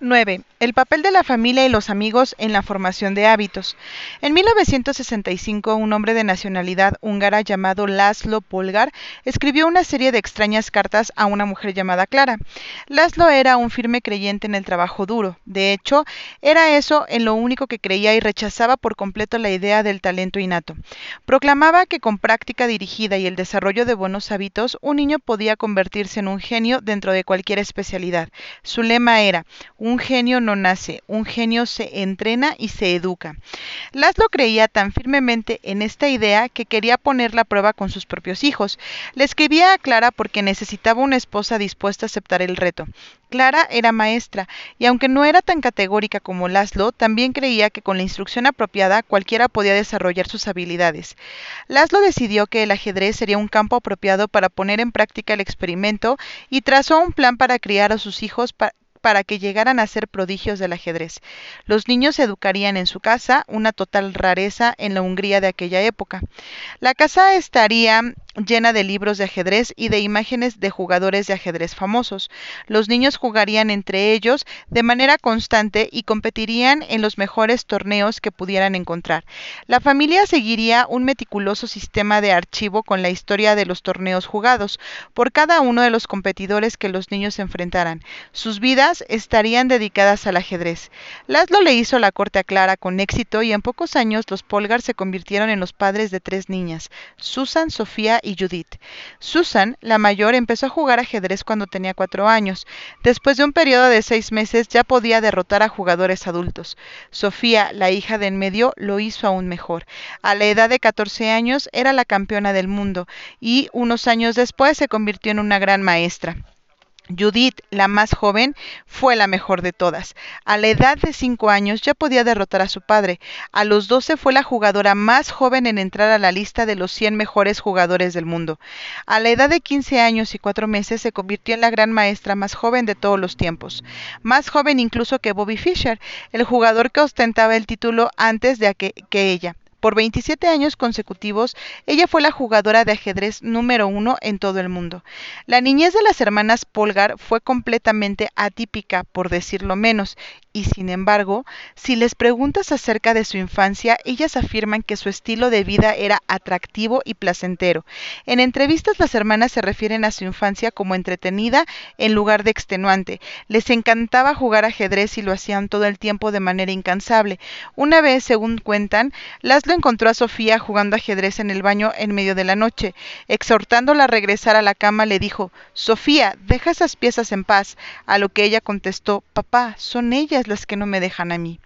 9. El papel de la familia y los amigos en la formación de hábitos. En 1965, un hombre de nacionalidad húngara llamado Laszlo Polgar escribió una serie de extrañas cartas a una mujer llamada Clara. Laszlo era un firme creyente en el trabajo duro. De hecho, era eso en lo único que creía y rechazaba por completo la idea del talento innato. Proclamaba que con práctica dirigida y el desarrollo de buenos hábitos, un niño podía convertirse en un genio dentro de cualquier especialidad. Su lema era un genio no nace, un genio se entrena y se educa. Laszlo creía tan firmemente en esta idea que quería poner la prueba con sus propios hijos. Le escribía a Clara porque necesitaba una esposa dispuesta a aceptar el reto. Clara era maestra, y aunque no era tan categórica como Laszlo, también creía que con la instrucción apropiada cualquiera podía desarrollar sus habilidades. Laszlo decidió que el ajedrez sería un campo apropiado para poner en práctica el experimento y trazó un plan para criar a sus hijos para que llegaran a ser prodigios del ajedrez. Los niños se educarían en su casa, una total rareza en la Hungría de aquella época. La casa estaría llena de libros de ajedrez y de imágenes de jugadores de ajedrez famosos. Los niños jugarían entre ellos de manera constante y competirían en los mejores torneos que pudieran encontrar. La familia seguiría un meticuloso sistema de archivo con la historia de los torneos jugados por cada uno de los competidores que los niños enfrentaran. Sus vidas estarían dedicadas al ajedrez. Laszlo le hizo la corte a Clara con éxito y en pocos años los Polgar se convirtieron en los padres de tres niñas, Susan, Sofía y Judith. Susan, la mayor, empezó a jugar ajedrez cuando tenía cuatro años. Después de un periodo de seis meses ya podía derrotar a jugadores adultos. Sofía, la hija de en medio, lo hizo aún mejor. A la edad de 14 años era la campeona del mundo y unos años después se convirtió en una gran maestra. Judith, la más joven, fue la mejor de todas. A la edad de cinco años ya podía derrotar a su padre. A los doce fue la jugadora más joven en entrar a la lista de los 100 mejores jugadores del mundo. A la edad de 15 años y cuatro meses se convirtió en la gran maestra más joven de todos los tiempos. Más joven incluso que Bobby Fischer, el jugador que ostentaba el título antes de que ella. Por 27 años consecutivos, ella fue la jugadora de ajedrez número uno en todo el mundo. La niñez de las hermanas Polgar fue completamente atípica, por decirlo menos, y sin embargo, si les preguntas acerca de su infancia, ellas afirman que su estilo de vida era atractivo y placentero. En entrevistas las hermanas se refieren a su infancia como entretenida en lugar de extenuante. Les encantaba jugar ajedrez y lo hacían todo el tiempo de manera incansable. Una vez, según cuentan, Laszlo encontró a Sofía jugando ajedrez en el baño en medio de la noche. Exhortándola a regresar a la cama, le dijo Sofía, deja esas piezas en paz, a lo que ella contestó Papá, son ellas las que no me dejan a mí.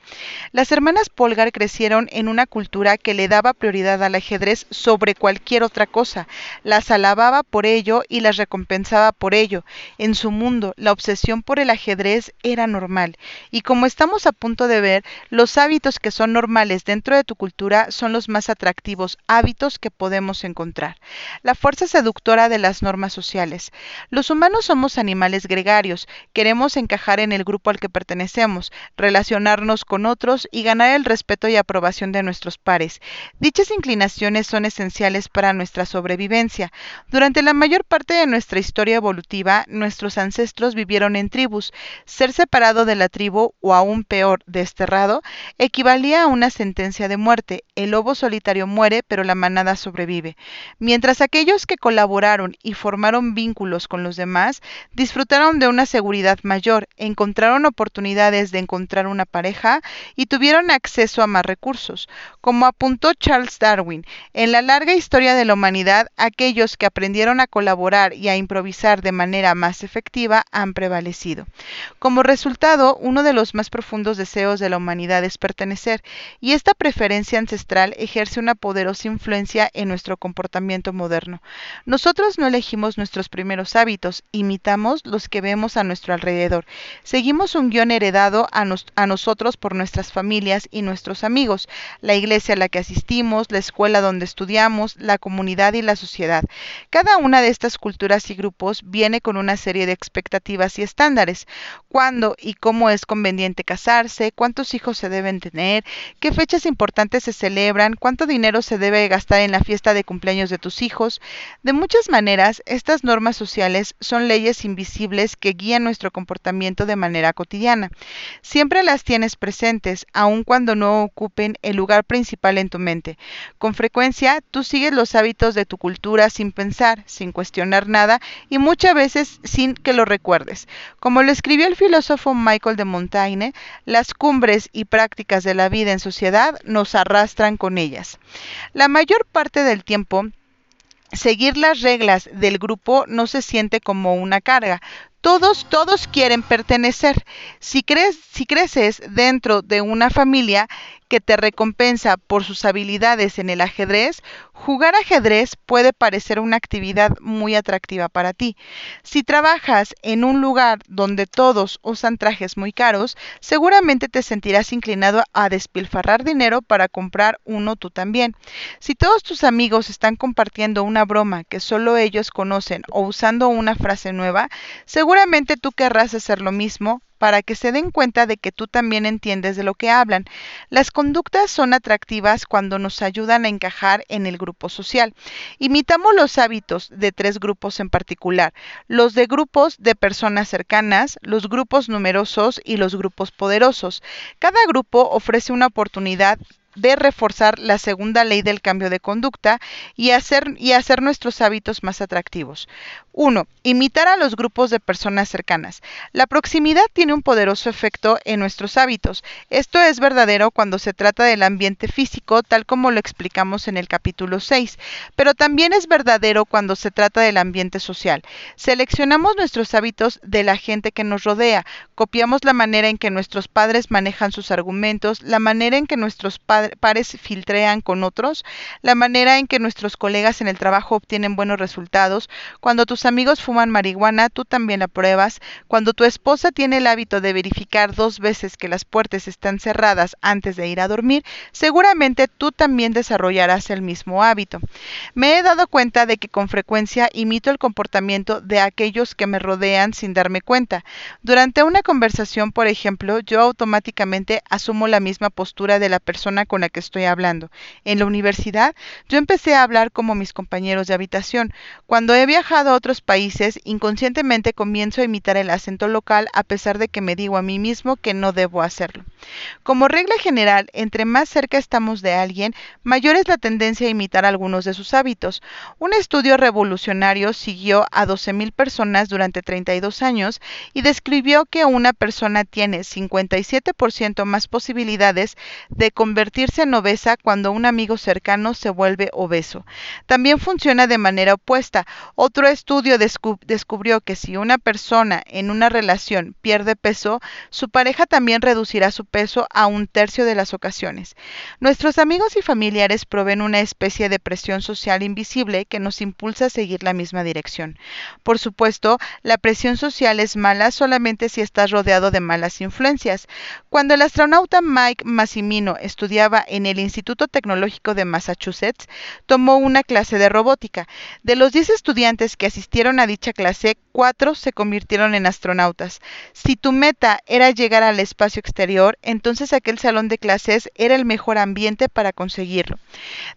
Las hermanas Polgar crecieron en una cultura que le daba prioridad al ajedrez sobre cualquier otra cosa. Las alababa por ello y las recompensaba por ello. En su mundo, la obsesión por el ajedrez era normal. Y como estamos a punto de ver, los hábitos que son normales dentro de tu cultura son los más atractivos hábitos que podemos encontrar. La fuerza seductora de las normas sociales. Los humanos somos animales gregarios, queremos encajar en el grupo al que pertenecemos, relacionarnos con otros y ganar el respeto y aprobación de nuestros pares. Dichas inclinaciones son esenciales para nuestra sobrevivencia. Durante la mayor parte de nuestra historia evolutiva, nuestros ancestros vivieron en tribus. Ser separado de la tribu, o aún peor, desterrado, equivalía a una sentencia de muerte. El lobo solitario muere, pero la manada sobrevive. Mientras aquellos que colaboraron y formaron vínculos con los demás disfrutaron de una seguridad mayor, encontraron oportunidades de encontrar una pareja y tuvieron acceso a más recursos. Como apuntó Charles Darwin, en la larga historia de la humanidad, aquellos que aprendieron a colaborar y a improvisar de manera más efectiva han prevalecido. Como resultado, uno de los más profundos deseos de la humanidad es pertenecer, y esta preferencia ancestral ejerce una poderosa influencia en nuestro comportamiento moderno. Nosotros no elegimos nuestros primeros hábitos, imitamos los que vemos a nuestro alrededor. Seguimos un guion heredado a, a nosotros por nuestras familias y nuestros amigos, la iglesia a la que asistimos, la escuela donde estudiamos, la comunidad y la sociedad. Cada una de estas culturas y grupos viene con una serie de expectativas y estándares. ¿Cuándo y cómo es conveniente casarse? ¿Cuántos hijos se deben tener? ¿Qué fechas importantes se celebran? celebran, cuánto dinero se debe gastar en la fiesta de cumpleaños de tus hijos. De muchas maneras, estas normas sociales son leyes invisibles que guían nuestro comportamiento de manera cotidiana. Siempre las tienes presentes, aun cuando no ocupen el lugar principal en tu mente. Con frecuencia, tú sigues los hábitos de tu cultura sin pensar, sin cuestionar nada y muchas veces sin que lo recuerdes. Como lo escribió el filósofo Michael de Montaigne, las cumbres y prácticas de la vida en sociedad nos arrastran con ellas. La mayor parte del tiempo, seguir las reglas del grupo no se siente como una carga. Todos, todos quieren pertenecer. Si, crees, si creces dentro de una familia que te recompensa por sus habilidades en el ajedrez, jugar ajedrez puede parecer una actividad muy atractiva para ti. Si trabajas en un lugar donde todos usan trajes muy caros, seguramente te sentirás inclinado a despilfarrar dinero para comprar uno tú también. Si todos tus amigos están compartiendo una broma que solo ellos conocen o usando una frase nueva, seguramente tú querrás hacer lo mismo para que se den cuenta de que tú también entiendes de lo que hablan. Las conductas son atractivas cuando nos ayudan a encajar en el grupo social. Imitamos los hábitos de tres grupos en particular, los de grupos de personas cercanas, los grupos numerosos y los grupos poderosos. Cada grupo ofrece una oportunidad de reforzar la segunda ley del cambio de conducta y hacer, y hacer nuestros hábitos más atractivos. 1. Imitar a los grupos de personas cercanas. La proximidad tiene un poderoso efecto en nuestros hábitos. Esto es verdadero cuando se trata del ambiente físico, tal como lo explicamos en el capítulo 6, pero también es verdadero cuando se trata del ambiente social. Seleccionamos nuestros hábitos de la gente que nos rodea, copiamos la manera en que nuestros padres manejan sus argumentos, la manera en que nuestros pares filtrean con otros, la manera en que nuestros colegas en el trabajo obtienen buenos resultados. Cuando tus amigos fuman marihuana, tú también la pruebas. Cuando tu esposa tiene el hábito de verificar dos veces que las puertas están cerradas antes de ir a dormir, seguramente tú también desarrollarás el mismo hábito. Me he dado cuenta de que con frecuencia imito el comportamiento de aquellos que me rodean sin darme cuenta. Durante una conversación, por ejemplo, yo automáticamente asumo la misma postura de la persona con la que estoy hablando. En la universidad, yo empecé a hablar como mis compañeros de habitación. Cuando he viajado a otros países, inconscientemente comienzo a imitar el acento local a pesar de que me digo a mí mismo que no debo hacerlo. Como regla general, entre más cerca estamos de alguien, mayor es la tendencia a imitar algunos de sus hábitos. Un estudio revolucionario siguió a 12.000 personas durante 32 años y describió que una persona tiene 57% más posibilidades de convertirse en obesa cuando un amigo cercano se vuelve obeso. También funciona de manera opuesta. Otro estudio descubrió que si una persona en una relación pierde peso, su pareja también reducirá su peso a un tercio de las ocasiones. Nuestros amigos y familiares proveen una especie de presión social invisible que nos impulsa a seguir la misma dirección. Por supuesto, la presión social es mala solamente si estás rodeado de malas influencias. Cuando el astronauta Mike Massimino estudiaba en el Instituto Tecnológico de Massachusetts, tomó una clase de robótica. De los 10 estudiantes que asistieron a dicha clase, cuatro se convirtieron en astronautas. Si tu meta era llegar al espacio exterior, entonces aquel salón de clases era el mejor ambiente para conseguirlo.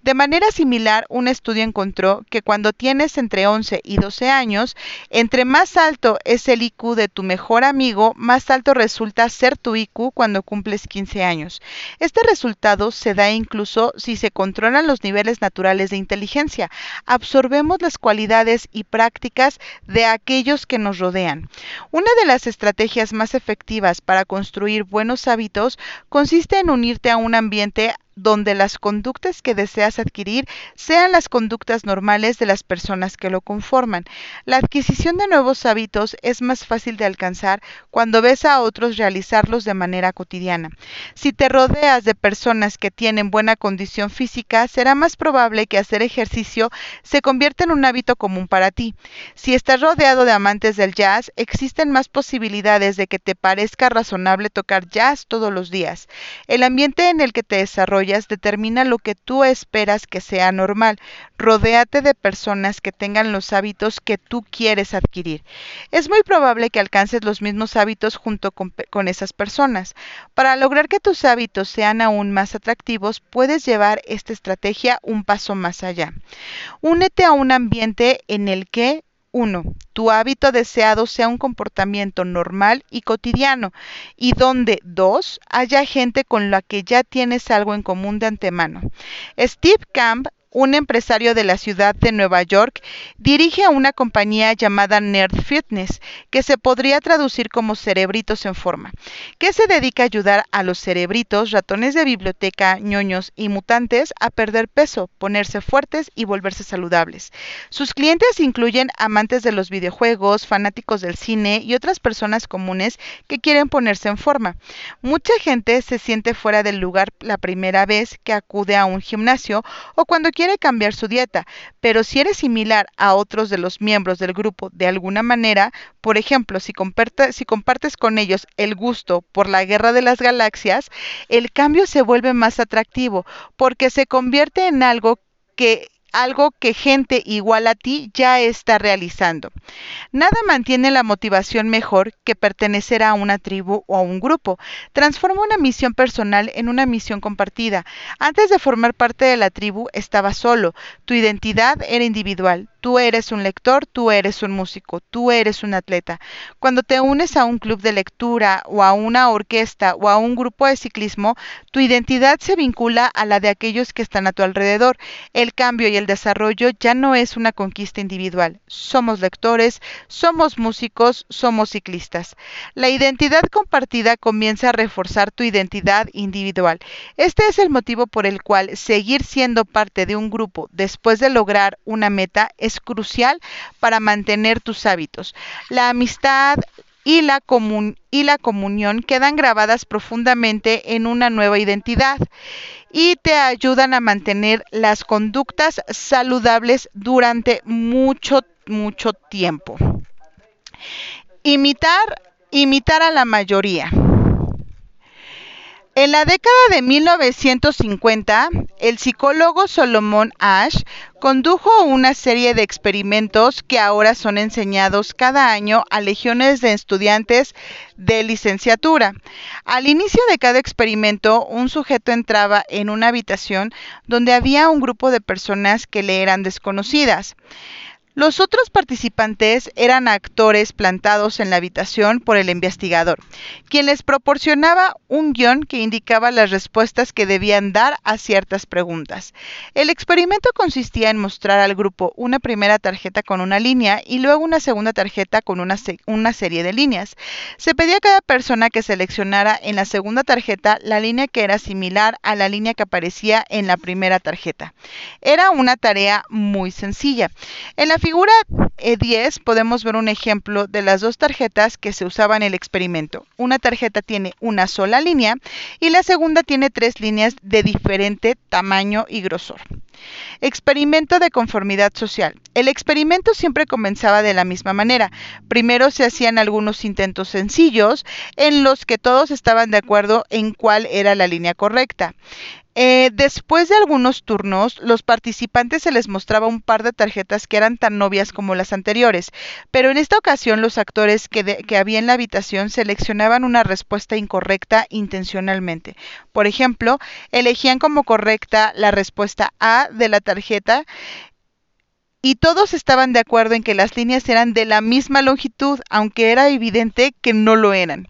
De manera similar, un estudio encontró que cuando tienes entre 11 y 12 años, entre más alto es el IQ de tu mejor amigo, más alto resulta ser tu IQ cuando cumples 15 años. Este resultado se da incluso si se controlan los niveles naturales de inteligencia. Absorbemos las cualidades y prácticas de aquellos que nos rodean. Una de las estrategias más efectivas para construir buenos hábitos consiste en unirte a un ambiente donde las conductas que deseas adquirir sean las conductas normales de las personas que lo conforman. La adquisición de nuevos hábitos es más fácil de alcanzar cuando ves a otros realizarlos de manera cotidiana. Si te rodeas de personas que tienen buena condición física, será más probable que hacer ejercicio se convierta en un hábito común para ti. Si estás rodeado de amantes del jazz, existen más posibilidades de que te parezca razonable tocar jazz todos los días. El ambiente en el que te desarrollas determina lo que tú esperas que sea normal. Rodéate de personas que tengan los hábitos que tú quieres adquirir. Es muy probable que alcances los mismos hábitos junto con, con esas personas. Para lograr que tus hábitos sean aún más atractivos, puedes llevar esta estrategia un paso más allá. Únete a un ambiente en el que 1. Tu hábito deseado sea un comportamiento normal y cotidiano y donde 2. Haya gente con la que ya tienes algo en común de antemano. Steve Camp un empresario de la ciudad de Nueva York, dirige una compañía llamada Nerd Fitness, que se podría traducir como cerebritos en forma, que se dedica a ayudar a los cerebritos, ratones de biblioteca, ñoños y mutantes a perder peso, ponerse fuertes y volverse saludables. Sus clientes incluyen amantes de los videojuegos, fanáticos del cine y otras personas comunes que quieren ponerse en forma. Mucha gente se siente fuera del lugar la primera vez que acude a un gimnasio o cuando quiere cambiar su dieta, pero si eres similar a otros de los miembros del grupo de alguna manera, por ejemplo, si, si compartes con ellos el gusto por la guerra de las galaxias, el cambio se vuelve más atractivo porque se convierte en algo que algo que gente igual a ti ya está realizando. Nada mantiene la motivación mejor que pertenecer a una tribu o a un grupo. Transforma una misión personal en una misión compartida. Antes de formar parte de la tribu estaba solo. Tu identidad era individual. Tú eres un lector, tú eres un músico, tú eres un atleta. Cuando te unes a un club de lectura o a una orquesta o a un grupo de ciclismo, tu identidad se vincula a la de aquellos que están a tu alrededor. El cambio y el desarrollo ya no es una conquista individual. Somos lectores, somos músicos, somos ciclistas. La identidad compartida comienza a reforzar tu identidad individual. Este es el motivo por el cual seguir siendo parte de un grupo después de lograr una meta es crucial para mantener tus hábitos. La amistad y la, y la comunión quedan grabadas profundamente en una nueva identidad y te ayudan a mantener las conductas saludables durante mucho, mucho tiempo. Imitar, imitar a la mayoría. En la década de 1950, el psicólogo Solomon Ash condujo una serie de experimentos que ahora son enseñados cada año a legiones de estudiantes de licenciatura. Al inicio de cada experimento, un sujeto entraba en una habitación donde había un grupo de personas que le eran desconocidas. Los otros participantes eran actores plantados en la habitación por el investigador, quien les proporcionaba un guion que indicaba las respuestas que debían dar a ciertas preguntas. El experimento consistía en mostrar al grupo una primera tarjeta con una línea y luego una segunda tarjeta con una, una serie de líneas. Se pedía a cada persona que seleccionara en la segunda tarjeta la línea que era similar a la línea que aparecía en la primera tarjeta. Era una tarea muy sencilla. En la figura E10 podemos ver un ejemplo de las dos tarjetas que se usaban en el experimento. Una tarjeta tiene una sola línea y la segunda tiene tres líneas de diferente tamaño y grosor. Experimento de conformidad social. El experimento siempre comenzaba de la misma manera. Primero se hacían algunos intentos sencillos en los que todos estaban de acuerdo en cuál era la línea correcta. Eh, después de algunos turnos, los participantes se les mostraba un par de tarjetas que eran tan novias como las anteriores, pero en esta ocasión los actores que, que había en la habitación seleccionaban una respuesta incorrecta intencionalmente. Por ejemplo, elegían como correcta la respuesta A de la tarjeta y todos estaban de acuerdo en que las líneas eran de la misma longitud, aunque era evidente que no lo eran.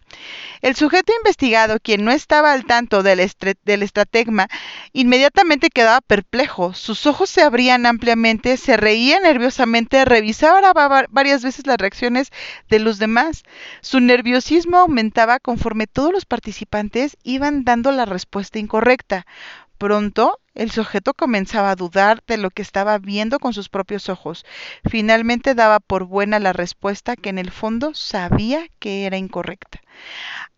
El sujeto investigado, quien no estaba al tanto del, del estratagma, inmediatamente quedaba perplejo. Sus ojos se abrían ampliamente, se reía nerviosamente, revisaba varias veces las reacciones de los demás. Su nerviosismo aumentaba conforme todos los participantes iban dando la respuesta incorrecta. Pronto, el sujeto comenzaba a dudar de lo que estaba viendo con sus propios ojos. Finalmente daba por buena la respuesta que en el fondo sabía que era incorrecta.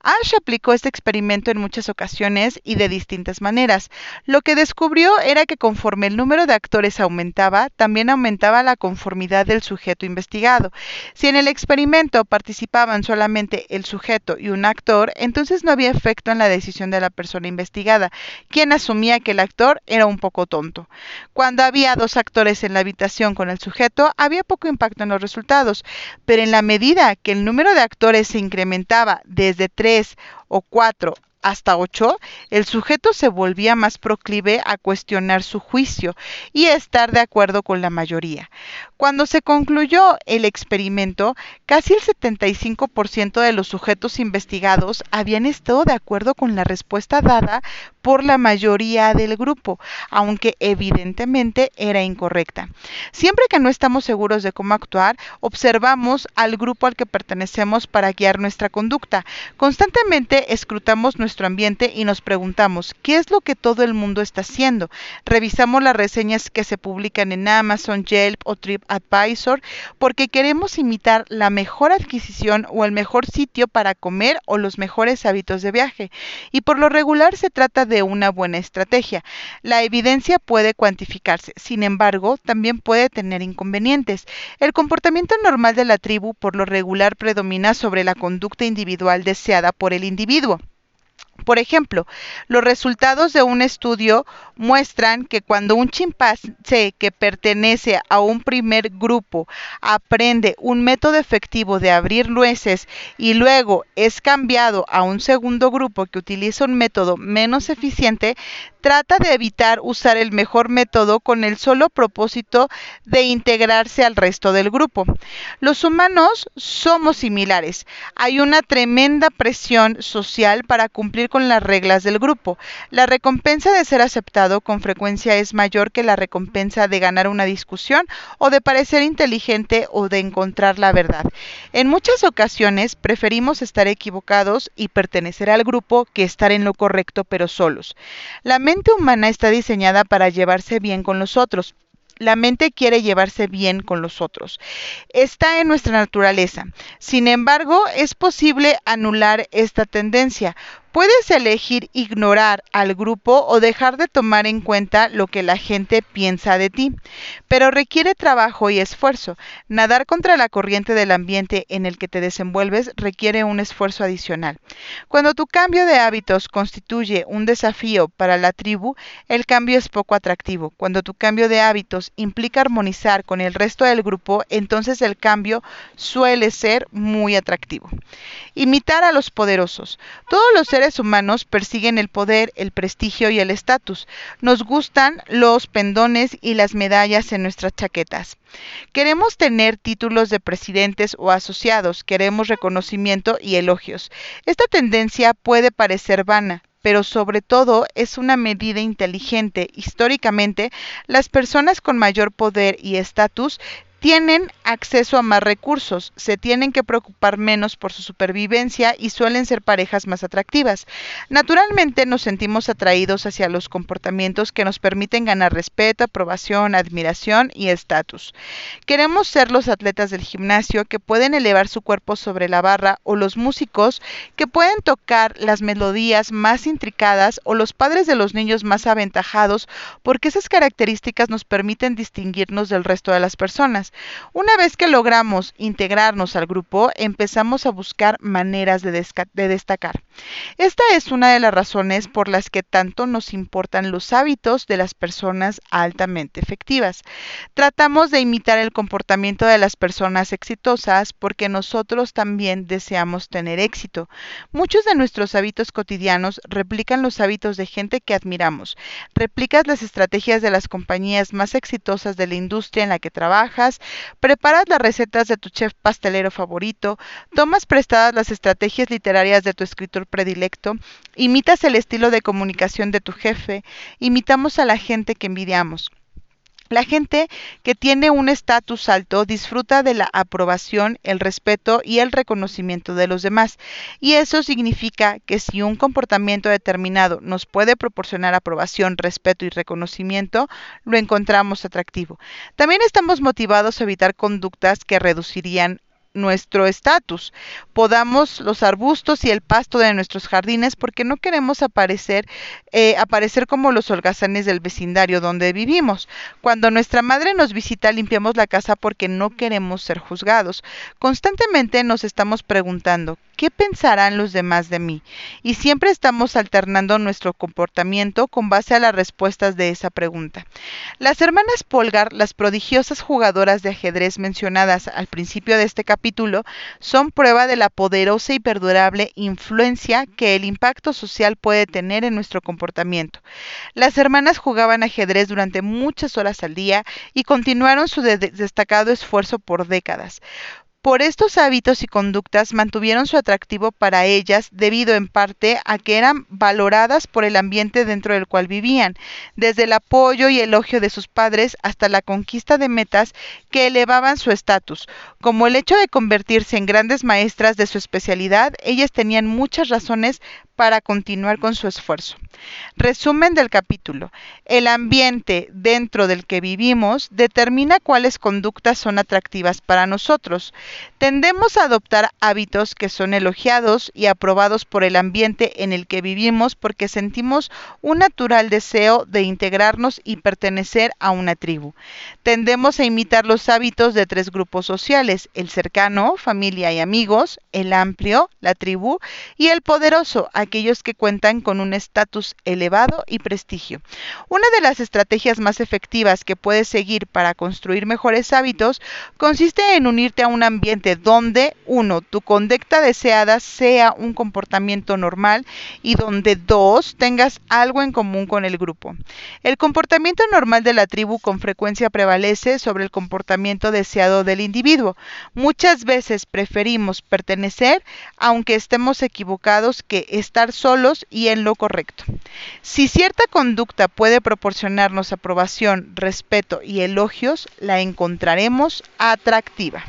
Ash aplicó este experimento en muchas ocasiones y de distintas maneras. Lo que descubrió era que conforme el número de actores aumentaba, también aumentaba la conformidad del sujeto investigado. Si en el experimento participaban solamente el sujeto y un actor, entonces no había efecto en la decisión de la persona investigada, quien asumía que el actor era un poco tonto. Cuando había dos actores en la habitación con el sujeto, había poco impacto en los resultados, pero en la medida que el número de actores se incrementaba desde tres o cuatro hasta 8, el sujeto se volvía más proclive a cuestionar su juicio y a estar de acuerdo con la mayoría. Cuando se concluyó el experimento, casi el 75% de los sujetos investigados habían estado de acuerdo con la respuesta dada por la mayoría del grupo, aunque evidentemente era incorrecta. Siempre que no estamos seguros de cómo actuar, observamos al grupo al que pertenecemos para guiar nuestra conducta. Constantemente escrutamos nuestro ambiente y nos preguntamos, ¿qué es lo que todo el mundo está haciendo? Revisamos las reseñas que se publican en Amazon, Yelp o TripAdvisor porque queremos imitar la mejor adquisición o el mejor sitio para comer o los mejores hábitos de viaje. Y por lo regular se trata de una buena estrategia. La evidencia puede cuantificarse, sin embargo, también puede tener inconvenientes. El comportamiento normal de la tribu por lo regular predomina sobre la conducta individual deseada por el individuo. Por ejemplo, los resultados de un estudio muestran que cuando un chimpancé que pertenece a un primer grupo aprende un método efectivo de abrir nueces y luego es cambiado a un segundo grupo que utiliza un método menos eficiente, trata de evitar usar el mejor método con el solo propósito de integrarse al resto del grupo. Los humanos somos similares. Hay una tremenda presión social para cumplir con las reglas del grupo. La recompensa de ser aceptado con frecuencia es mayor que la recompensa de ganar una discusión o de parecer inteligente o de encontrar la verdad. En muchas ocasiones preferimos estar equivocados y pertenecer al grupo que estar en lo correcto pero solos. La mente humana está diseñada para llevarse bien con los otros. La mente quiere llevarse bien con los otros. Está en nuestra naturaleza. Sin embargo, es posible anular esta tendencia. Puedes elegir ignorar al grupo o dejar de tomar en cuenta lo que la gente piensa de ti, pero requiere trabajo y esfuerzo. Nadar contra la corriente del ambiente en el que te desenvuelves requiere un esfuerzo adicional. Cuando tu cambio de hábitos constituye un desafío para la tribu, el cambio es poco atractivo. Cuando tu cambio de hábitos implica armonizar con el resto del grupo, entonces el cambio suele ser muy atractivo. Imitar a los poderosos. Todos los seres humanos persiguen el poder, el prestigio y el estatus. Nos gustan los pendones y las medallas en nuestras chaquetas. Queremos tener títulos de presidentes o asociados, queremos reconocimiento y elogios. Esta tendencia puede parecer vana, pero sobre todo es una medida inteligente. Históricamente, las personas con mayor poder y estatus tienen acceso a más recursos, se tienen que preocupar menos por su supervivencia y suelen ser parejas más atractivas. Naturalmente nos sentimos atraídos hacia los comportamientos que nos permiten ganar respeto, aprobación, admiración y estatus. Queremos ser los atletas del gimnasio que pueden elevar su cuerpo sobre la barra o los músicos que pueden tocar las melodías más intricadas o los padres de los niños más aventajados porque esas características nos permiten distinguirnos del resto de las personas. Una vez que logramos integrarnos al grupo, empezamos a buscar maneras de, de, destacar. Esta es una de las razones por las que tanto nos importan los hábitos de las personas altamente efectivas. Tratamos de imitar el comportamiento de las personas exitosas porque nosotros también deseamos tener éxito. Muchos de nuestros hábitos cotidianos replican los hábitos de gente que admiramos. Replicas las estrategias de las compañías más exitosas de la industria en la que trabajas, preparas las recetas de tu chef pastelero favorito, tomas prestadas las estrategias literarias de tu escritor predilecto, imitas el estilo de comunicación de tu jefe, imitamos a la gente que envidiamos. La gente que tiene un estatus alto disfruta de la aprobación, el respeto y el reconocimiento de los demás. Y eso significa que si un comportamiento determinado nos puede proporcionar aprobación, respeto y reconocimiento, lo encontramos atractivo. También estamos motivados a evitar conductas que reducirían nuestro estatus. Podamos los arbustos y el pasto de nuestros jardines porque no queremos aparecer, eh, aparecer como los holgazanes del vecindario donde vivimos. Cuando nuestra madre nos visita, limpiamos la casa porque no queremos ser juzgados. Constantemente nos estamos preguntando, ¿qué pensarán los demás de mí? Y siempre estamos alternando nuestro comportamiento con base a las respuestas de esa pregunta. Las hermanas Polgar, las prodigiosas jugadoras de ajedrez mencionadas al principio de este capítulo, son prueba de la poderosa y perdurable influencia que el impacto social puede tener en nuestro comportamiento. Las hermanas jugaban ajedrez durante muchas horas al día y continuaron su de destacado esfuerzo por décadas. Por estos hábitos y conductas mantuvieron su atractivo para ellas debido en parte a que eran valoradas por el ambiente dentro del cual vivían, desde el apoyo y elogio de sus padres hasta la conquista de metas que elevaban su estatus. Como el hecho de convertirse en grandes maestras de su especialidad, ellas tenían muchas razones para continuar con su esfuerzo. Resumen del capítulo. El ambiente dentro del que vivimos determina cuáles conductas son atractivas para nosotros. Tendemos a adoptar hábitos que son elogiados y aprobados por el ambiente en el que vivimos porque sentimos un natural deseo de integrarnos y pertenecer a una tribu. Tendemos a imitar los hábitos de tres grupos sociales, el cercano, familia y amigos, el amplio, la tribu, y el poderoso, aquellos que cuentan con un estatus elevado y prestigio. Una de las estrategias más efectivas que puedes seguir para construir mejores hábitos consiste en unirte a un donde, uno, tu conducta deseada sea un comportamiento normal y donde, dos, tengas algo en común con el grupo. El comportamiento normal de la tribu con frecuencia prevalece sobre el comportamiento deseado del individuo. Muchas veces preferimos pertenecer aunque estemos equivocados que estar solos y en lo correcto. Si cierta conducta puede proporcionarnos aprobación, respeto y elogios, la encontraremos atractiva.